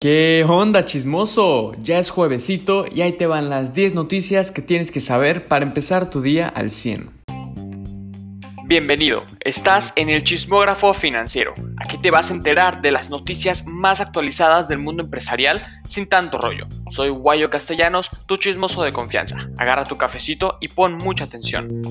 ¿Qué onda chismoso? Ya es juevesito y ahí te van las 10 noticias que tienes que saber para empezar tu día al 100. Bienvenido, estás en el chismógrafo financiero. Aquí te vas a enterar de las noticias más actualizadas del mundo empresarial sin tanto rollo. Soy Guayo Castellanos, tu chismoso de confianza. Agarra tu cafecito y pon mucha atención.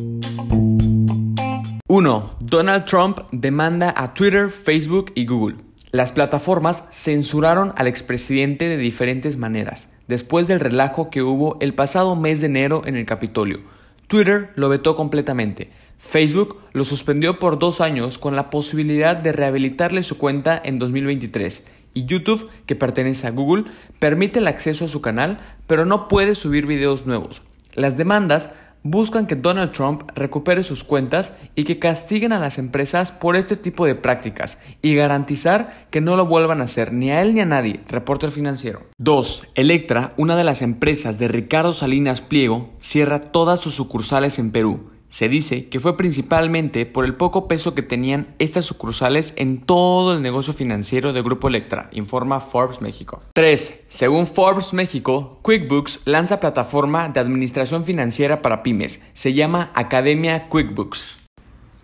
1. Donald Trump demanda a Twitter, Facebook y Google. Las plataformas censuraron al expresidente de diferentes maneras, después del relajo que hubo el pasado mes de enero en el Capitolio. Twitter lo vetó completamente. Facebook lo suspendió por dos años con la posibilidad de rehabilitarle su cuenta en 2023. Y YouTube, que pertenece a Google, permite el acceso a su canal, pero no puede subir videos nuevos. Las demandas buscan que Donald Trump recupere sus cuentas y que castiguen a las empresas por este tipo de prácticas y garantizar que no lo vuelvan a hacer ni a él ni a nadie, reporta el financiero. 2. Electra, una de las empresas de Ricardo Salinas Pliego, cierra todas sus sucursales en Perú se dice que fue principalmente por el poco peso que tenían estas sucursales en todo el negocio financiero de Grupo Electra, informa Forbes México. 3. Según Forbes México, QuickBooks lanza plataforma de administración financiera para pymes. Se llama Academia QuickBooks.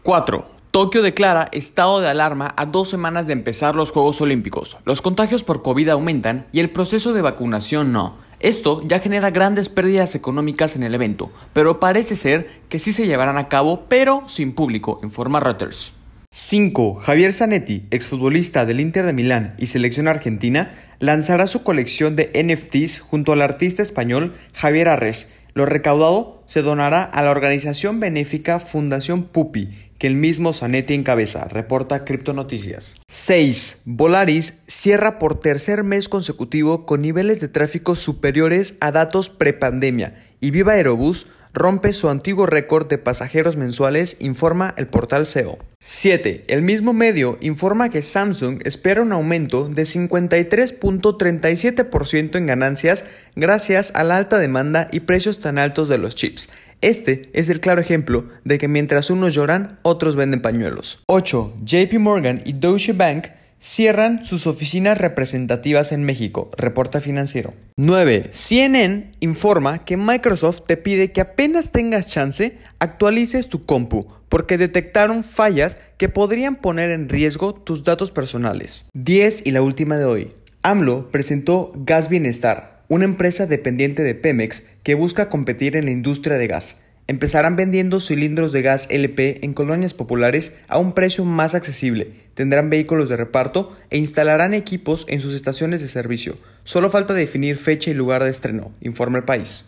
4. Tokio declara estado de alarma a dos semanas de empezar los Juegos Olímpicos. Los contagios por COVID aumentan y el proceso de vacunación no. Esto ya genera grandes pérdidas económicas en el evento, pero parece ser que sí se llevarán a cabo, pero sin público, informa Reuters. 5. Javier Zanetti, exfutbolista del Inter de Milán y selección argentina, lanzará su colección de NFTs junto al artista español Javier Arres. Lo recaudado se donará a la organización benéfica Fundación Pupi, que el mismo Zanetti encabeza, reporta Cripto Noticias. 6. Volaris cierra por tercer mes consecutivo con niveles de tráfico superiores a datos prepandemia y Viva Aerobús rompe su antiguo récord de pasajeros mensuales, informa el portal SEO. 7. El mismo medio informa que Samsung espera un aumento de 53.37% en ganancias gracias a la alta demanda y precios tan altos de los chips. Este es el claro ejemplo de que mientras unos lloran, otros venden pañuelos. 8. JP Morgan y Deutsche Bank cierran sus oficinas representativas en México, reporta financiero. 9. CNN informa que Microsoft te pide que apenas tengas chance, actualices tu compu, porque detectaron fallas que podrían poner en riesgo tus datos personales. 10 y la última de hoy. AMLO presentó Gas Bienestar, una empresa dependiente de Pemex que busca competir en la industria de gas. Empezarán vendiendo cilindros de gas LP en colonias populares a un precio más accesible, tendrán vehículos de reparto e instalarán equipos en sus estaciones de servicio. Solo falta definir fecha y lugar de estreno, informa el país.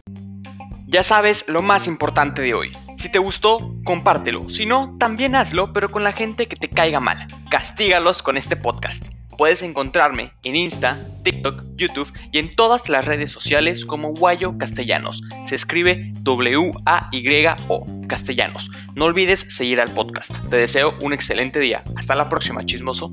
Ya sabes lo más importante de hoy. Si te gustó, compártelo. Si no, también hazlo, pero con la gente que te caiga mal. Castígalos con este podcast. Puedes encontrarme en Insta, TikTok, YouTube y en todas las redes sociales como Guayo Castellanos. Se escribe W-A-Y-O, Castellanos. No olvides seguir al podcast. Te deseo un excelente día. Hasta la próxima, chismoso.